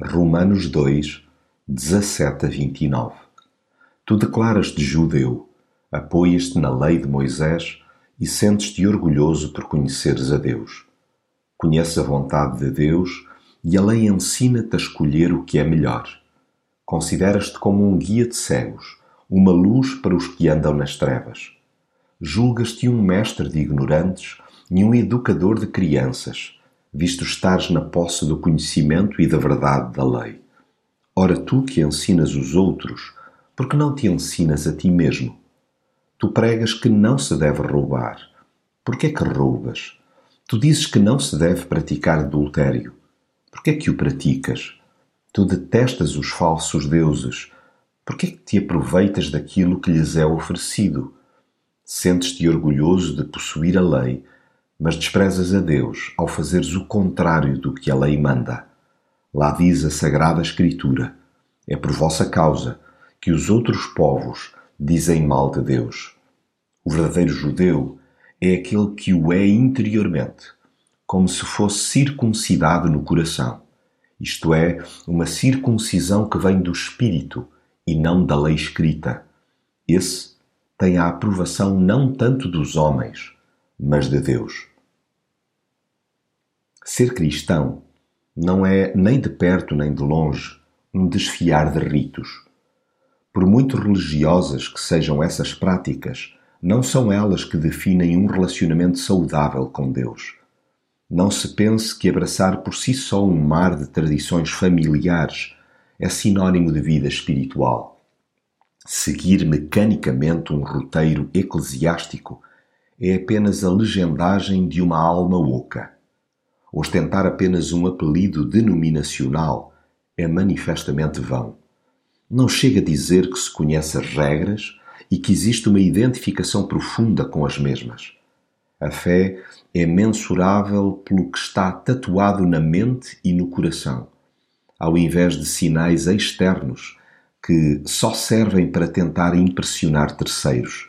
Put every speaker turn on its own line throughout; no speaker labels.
Romanos 2, 17 a 29. Tu declaras-te judeu, apoias-te na lei de Moisés e sentes-te orgulhoso por conheceres a Deus. Conheces a vontade de Deus e a lei ensina-te a escolher o que é melhor. Consideras-te como um guia de cegos, uma luz para os que andam nas trevas. Julgas-te um mestre de ignorantes e um educador de crianças visto estares na posse do conhecimento e da verdade da lei. Ora, tu que ensinas os outros, por que não te ensinas a ti mesmo? Tu pregas que não se deve roubar. Por que é que roubas? Tu dizes que não se deve praticar adultério. Por que é que o praticas? Tu detestas os falsos deuses. Por que é que te aproveitas daquilo que lhes é oferecido? Sentes-te orgulhoso de possuir a lei mas desprezas a Deus ao fazeres o contrário do que a lei manda. Lá diz a Sagrada Escritura: é por vossa causa que os outros povos dizem mal de Deus. O verdadeiro judeu é aquele que o é interiormente, como se fosse circuncidado no coração, isto é, uma circuncisão que vem do espírito e não da lei escrita. Esse tem a aprovação não tanto dos homens, mas de Deus. Ser cristão não é nem de perto nem de longe um desfiar de ritos. Por muito religiosas que sejam essas práticas, não são elas que definem um relacionamento saudável com Deus. Não se pense que abraçar por si só um mar de tradições familiares é sinônimo de vida espiritual. Seguir mecanicamente um roteiro eclesiástico é apenas a legendagem de uma alma oca. Ostentar apenas um apelido denominacional é manifestamente vão. Não chega a dizer que se conhece as regras e que existe uma identificação profunda com as mesmas. A fé é mensurável pelo que está tatuado na mente e no coração, ao invés de sinais externos que só servem para tentar impressionar terceiros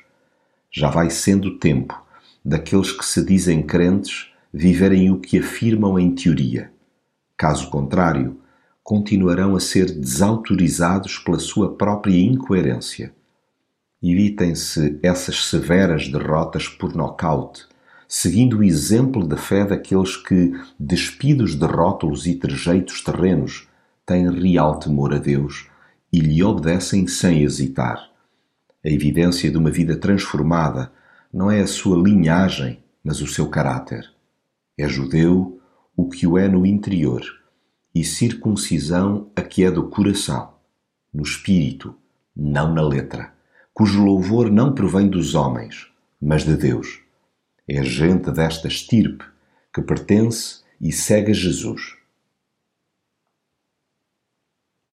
já vai sendo tempo daqueles que se dizem crentes viverem o que afirmam em teoria. Caso contrário, continuarão a ser desautorizados pela sua própria incoerência. Evitem-se essas severas derrotas por nocaute, seguindo o exemplo da fé daqueles que, despidos de rótulos e trejeitos terrenos, têm real temor a Deus e lhe obedecem sem hesitar. A evidência de uma vida transformada não é a sua linhagem, mas o seu caráter. É judeu o que o é no interior, e circuncisão a que é do coração, no espírito, não na letra, cujo louvor não provém dos homens, mas de Deus. É gente desta estirpe que pertence e segue Jesus